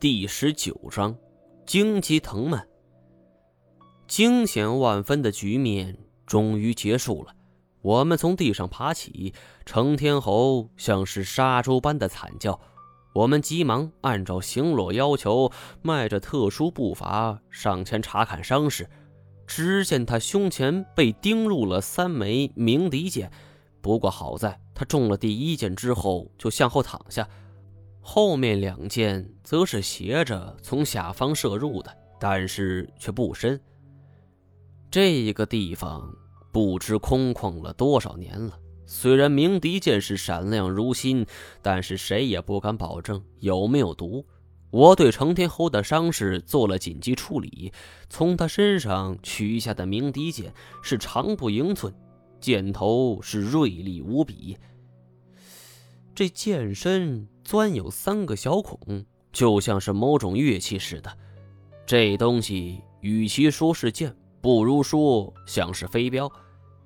第十九章，荆棘藤蔓。惊险万分的局面终于结束了。我们从地上爬起，成天猴像是杀猪般的惨叫。我们急忙按照行洛要求，迈着特殊步伐上前查看伤势。只见他胸前被钉入了三枚鸣笛箭，不过好在他中了第一箭之后就向后躺下，后面两箭则是斜着从下方射入的，但是却不深。这一个地方不知空旷了多少年了。虽然鸣笛箭是闪亮如新，但是谁也不敢保证有没有毒。我对成天侯的伤势做了紧急处理，从他身上取下的鸣笛箭是长不盈寸，箭头是锐利无比。这箭身钻有三个小孔，就像是某种乐器似的。这东西与其说是箭，不如说像是飞镖。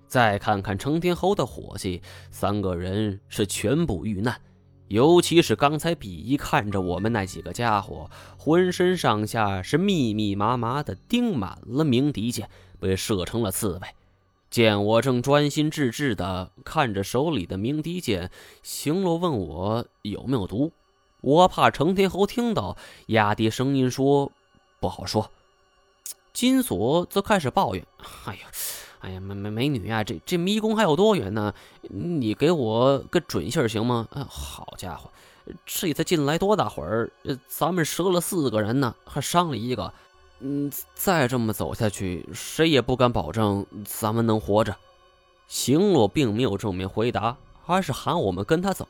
再看看成天侯的伙计，三个人是全部遇难，尤其是刚才鄙夷看着我们那几个家伙，浑身上下是密密麻麻的钉满了鸣笛箭，被射成了刺猬。见我正专心致志的看着手里的鸣笛剑，行罗问我有没有毒，我怕成天侯听到，压低声音说：“不好说。”金锁则开始抱怨：“哎呀！”哎呀，美美美女啊，这这迷宫还有多远呢？你给我个准信儿行吗？啊，好家伙，这才进来多大会儿，咱们折了四个人呢，还伤了一个。嗯，再这么走下去，谁也不敢保证咱们能活着。行洛并没有正面回答，而是喊我们跟他走。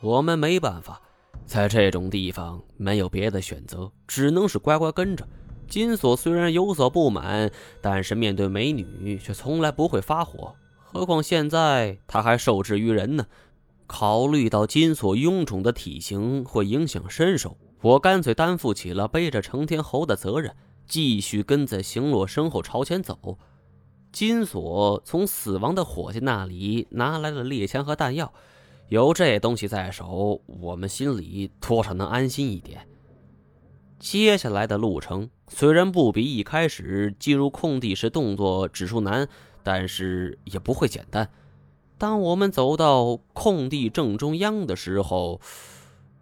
我们没办法，在这种地方没有别的选择，只能是乖乖跟着。金锁虽然有所不满，但是面对美女却从来不会发火。何况现在他还受制于人呢。考虑到金锁臃肿的体型会影响身手，我干脆担负起了背着成天侯的责任，继续跟在行洛身后朝前走。金锁从死亡的伙计那里拿来了猎枪和弹药，有这东西在手，我们心里多少能安心一点。接下来的路程虽然不比一开始进入空地时动作指数难，但是也不会简单。当我们走到空地正中央的时候，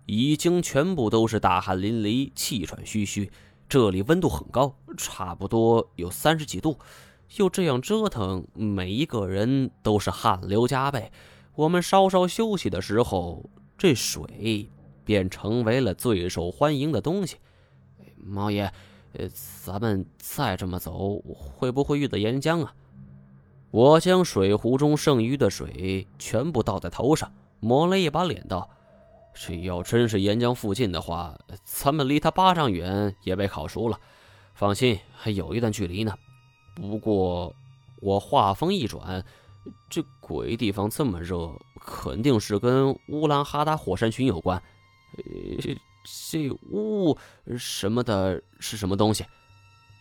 已经全部都是大汗淋漓、气喘吁吁。这里温度很高，差不多有三十几度。又这样折腾，每一个人都是汗流浃背。我们稍稍休息的时候，这水便成为了最受欢迎的东西。猫爷，呃，咱们再这么走，会不会遇到岩浆啊？我将水壶中剩余的水全部倒在头上，抹了一把脸，道：“这要真是岩浆附近的话，咱们离他八丈远也被烤熟了。放心，还有一段距离呢。不过，我话锋一转，这鬼地方这么热，肯定是跟乌兰哈达火山群有关。呃。”这乌什么的是什么东西？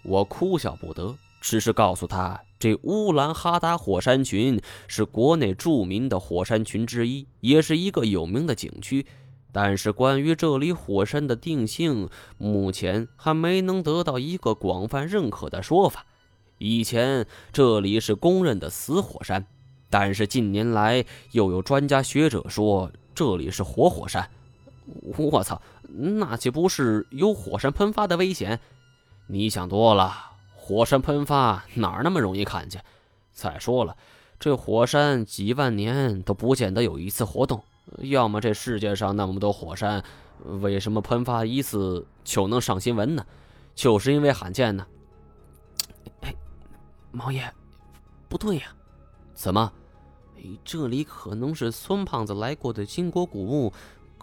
我哭笑不得，只是告诉他，这乌兰哈达火山群是国内著名的火山群之一，也是一个有名的景区。但是关于这里火山的定性，目前还没能得到一个广泛认可的说法。以前这里是公认的死火山，但是近年来又有专家学者说这里是活火山。我操！那岂不是有火山喷发的危险？你想多了，火山喷发哪儿那么容易看见？再说了，这火山几万年都不见得有一次活动，要么这世界上那么多火山，为什么喷发一次就能上新闻呢？就是因为罕见呢。哎，毛爷，不对呀，怎么？哎这里可能是孙胖子来过的金国古墓。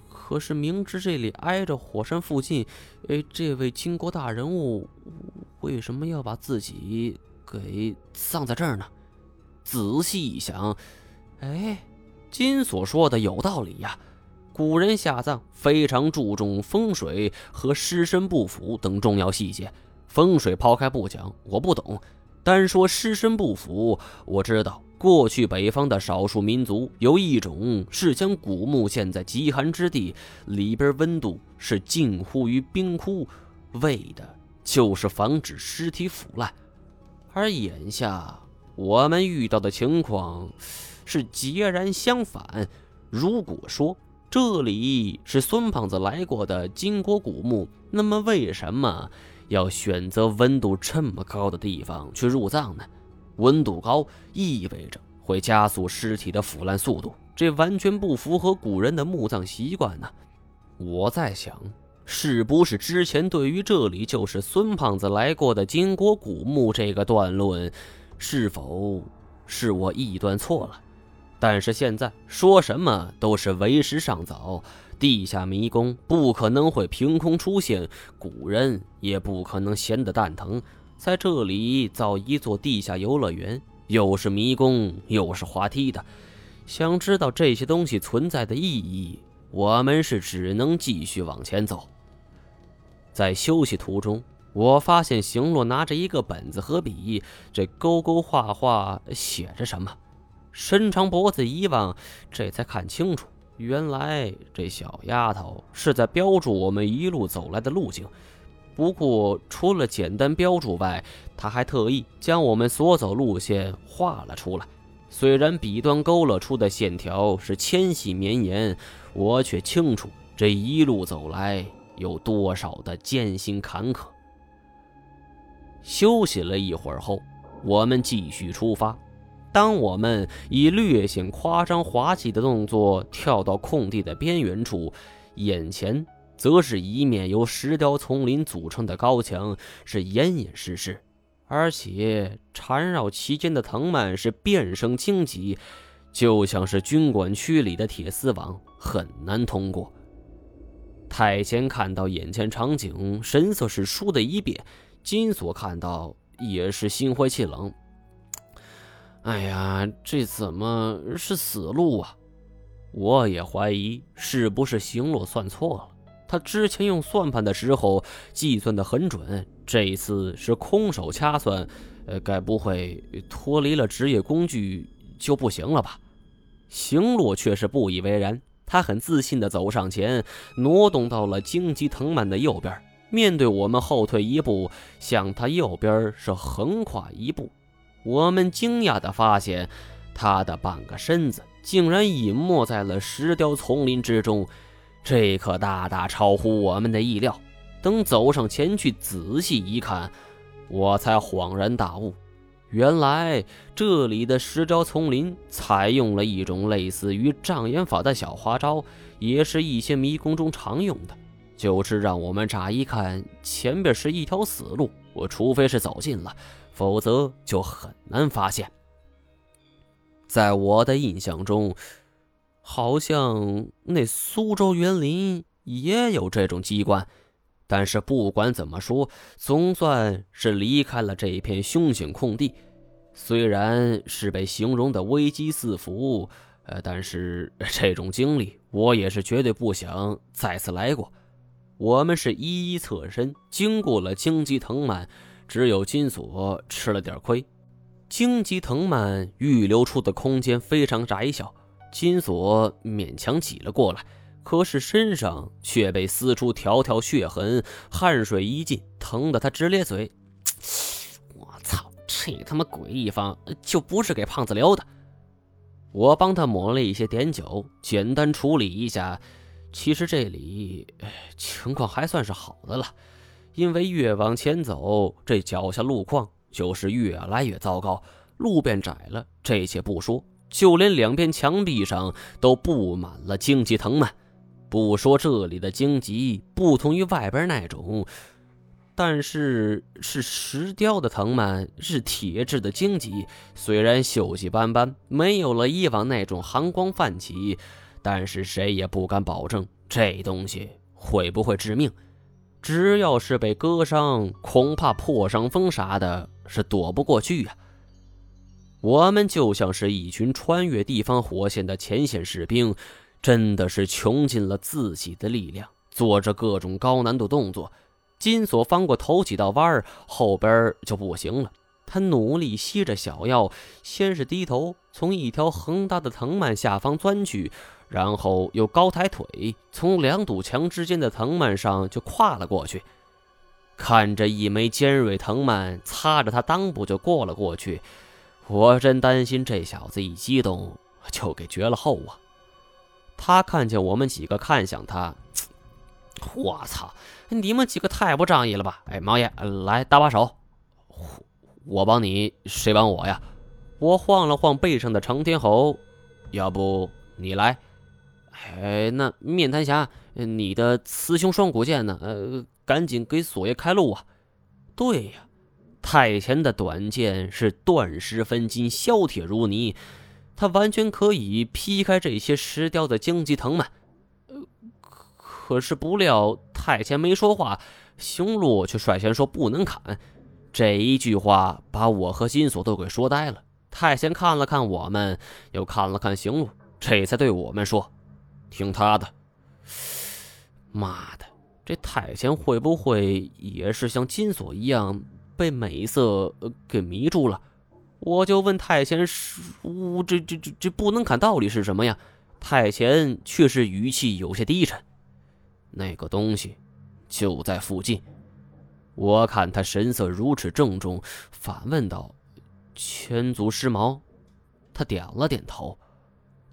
可是明知这里挨着火山附近，哎，这位金国大人物为什么要把自己给葬在这儿呢？仔细一想，哎，金所说的有道理呀。古人下葬非常注重风水和尸身不腐等重要细节。风水抛开不讲，我不懂。单说尸身不腐，我知道过去北方的少数民族有一种是将古墓建在极寒之地，里边温度是近乎于冰窟，为的就是防止尸体腐烂。而眼下我们遇到的情况是截然相反。如果说这里是孙胖子来过的金国古墓，那么为什么？要选择温度这么高的地方去入葬呢？温度高意味着会加速尸体的腐烂速度，这完全不符合古人的墓葬习惯呢。我在想，是不是之前对于这里就是孙胖子来过的金国古墓这个断论，是否是我臆断错了？但是现在说什么都是为时尚早。地下迷宫不可能会凭空出现，古人也不可能闲得蛋疼，在这里造一座地下游乐园，又是迷宫又是滑梯的。想知道这些东西存在的意义，我们是只能继续往前走。在休息途中，我发现行洛拿着一个本子和笔，这勾勾画画写着什么，伸长脖子一望，这才看清楚。原来这小丫头是在标注我们一路走来的路径，不过除了简单标注外，她还特意将我们所走路线画了出来。虽然笔端勾勒出的线条是纤细绵延，我却清楚这一路走来有多少的艰辛坎坷。休息了一会儿后，我们继续出发。当我们以略显夸张滑稽的动作跳到空地的边缘处，眼前则是一面由石雕丛林组成的高墙，是严严实实，而且缠绕其间的藤蔓是遍生荆棘，就像是军管区里的铁丝网，很难通过。太监看到眼前场景，神色是倏的一变；金锁看到也是心灰气冷。哎呀，这怎么是死路啊？我也怀疑是不是行路算错了。他之前用算盘的时候计算的很准，这一次是空手掐算，呃，该不会脱离了职业工具就不行了吧？行路却是不以为然，他很自信的走上前，挪动到了荆棘藤蔓的右边，面对我们后退一步，向他右边是横跨一步。我们惊讶地发现，他的半个身子竟然隐没在了石雕丛林之中，这可大大超乎我们的意料。等走上前去仔细一看，我才恍然大悟，原来这里的石雕丛林采用了一种类似于障眼法的小花招，也是一些迷宫中常用的，就是让我们乍一看前边是一条死路，我除非是走近了。否则就很难发现。在我的印象中，好像那苏州园林也有这种机关。但是不管怎么说，总算是离开了这一片凶险空地。虽然是被形容的危机四伏，呃，但是这种经历我也是绝对不想再次来过。我们是一一侧身，经过了荆棘藤蔓。只有金锁吃了点亏，荆棘藤蔓预留出的空间非常窄小，金锁勉强挤了过来，可是身上却被撕出条条血痕，汗水一浸，疼得他直咧嘴。我操，这他妈鬼地方就不是给胖子留的！我帮他抹了一些碘酒，简单处理一下，其实这里情况还算是好的了。因为越往前走，这脚下路况就是越来越糟糕，路变窄了，这些不说，就连两边墙壁上都布满了荆棘藤蔓。不说这里的荆棘不同于外边那种，但是是石雕的藤蔓，是铁制的荆棘，虽然锈迹斑斑，没有了以往那种寒光泛起，但是谁也不敢保证这东西会不会致命。只要是被割伤，恐怕破伤风啥的，是躲不过去呀。我们就像是一群穿越地方火线的前线士兵，真的是穷尽了自己的力量，做着各种高难度动作。金锁翻过头几道弯儿，后边就不行了。他努力吸着小药，先是低头从一条横大的藤蔓下方钻去，然后又高抬腿，从两堵墙之间的藤蔓上就跨了过去。看着一枚尖锐藤蔓擦着他裆部就过了过去，我真担心这小子一激动就给绝了后啊！他看见我们几个看向他，我操！你们几个太不仗义了吧！哎，毛爷，来搭把手，我帮你，谁帮我呀？我晃了晃背上的长天猴，要不你来？哎，那面瘫侠，你的雌雄双股剑呢？呃。赶紧给索爷开路啊！对呀，太前的短剑是断石分金，削铁如泥，他完全可以劈开这些石雕的荆棘藤蔓。可是不料太前没说话，雄鹿却率先说不能砍。这一句话把我和金锁都给说呆了。太前看了看我们，又看了看行路，这才对我们说：“听他的。”妈的！这太监会不会也是像金锁一样被美色给迷住了？我就问太监师傅：“这这这这不能砍道理是什么呀？”太监却是语气有些低沉：“那个东西就在附近。”我看他神色如此郑重，反问道：“千足尸毛？”他点了点头。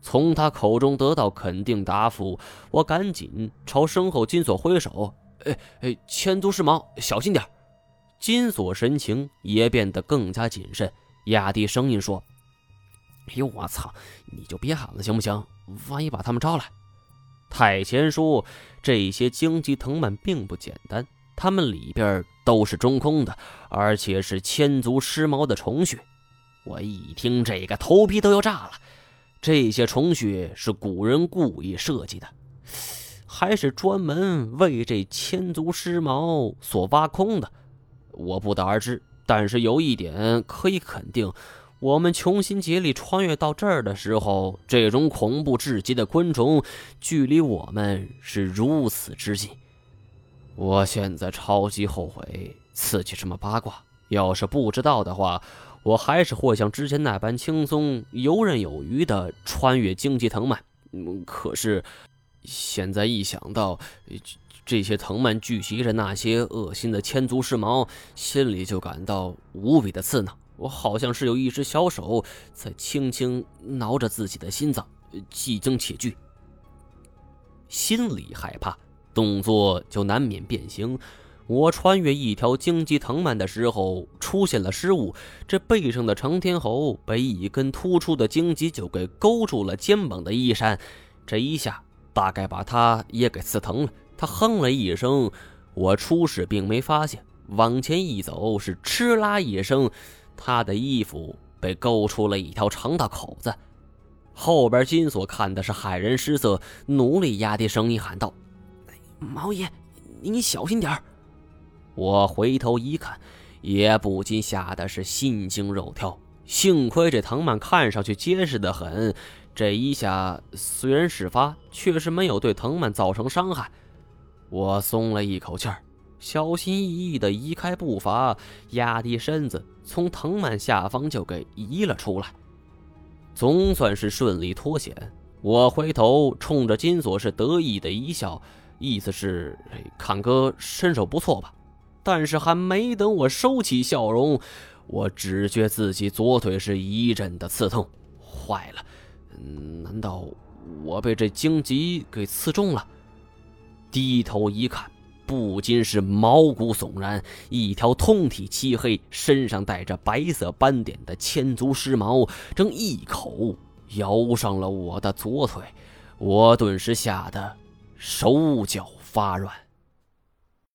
从他口中得到肯定答复，我赶紧朝身后金锁挥手：“哎哎，千足尸毛，小心点金锁神情也变得更加谨慎，压低声音说：“哎呦，我操！你就别喊了，行不行？万一把他们招来。”太前说：“这些荆棘藤蔓并不简单，它们里边都是中空的，而且是千足尸毛的虫穴。”我一听这个，头皮都要炸了。这些虫穴是古人故意设计的，还是专门为这千足尸毛所挖空的？我不得而知。但是有一点可以肯定：我们穷心竭力穿越到这儿的时候，这种恐怖至极的昆虫距离我们是如此之近。我现在超级后悔刺激这么八卦。要是不知道的话。我还是会像之前那般轻松、游刃有余地穿越荆棘藤蔓。可是，现在一想到这些藤蔓聚集着那些恶心的千足尸毛，心里就感到无比的刺挠。我好像是有一只小手在轻轻挠着自己的心脏，既惊且惧。心里害怕，动作就难免变形。我穿越一条荆棘藤蔓的时候出现了失误，这背上的成天猴被一根突出的荆棘就给勾住了肩膀的衣衫，这一下大概把他也给刺疼了。他哼了一声，我初始并没发现，往前一走是哧啦一声，他的衣服被勾出了一条长大口子。后边金锁看的是骇人失色，努力压低声音喊道：“毛爷，你小心点儿。”我回头一看，也不禁吓得是心惊肉跳。幸亏这藤蔓看上去结实的很，这一下虽然事发，却是没有对藤蔓造成伤害。我松了一口气儿，小心翼翼地移开步伐，压低身子，从藤蔓下方就给移了出来。总算是顺利脱险。我回头冲着金锁是得意的一笑，意思是看哥身手不错吧。但是还没等我收起笑容，我只觉自己左腿是一阵的刺痛。坏了，难道我被这荆棘给刺中了？低头一看，不禁是毛骨悚然。一条通体漆黑、身上带着白色斑点的千足尸毛，正一口咬上了我的左腿。我顿时吓得手脚发软。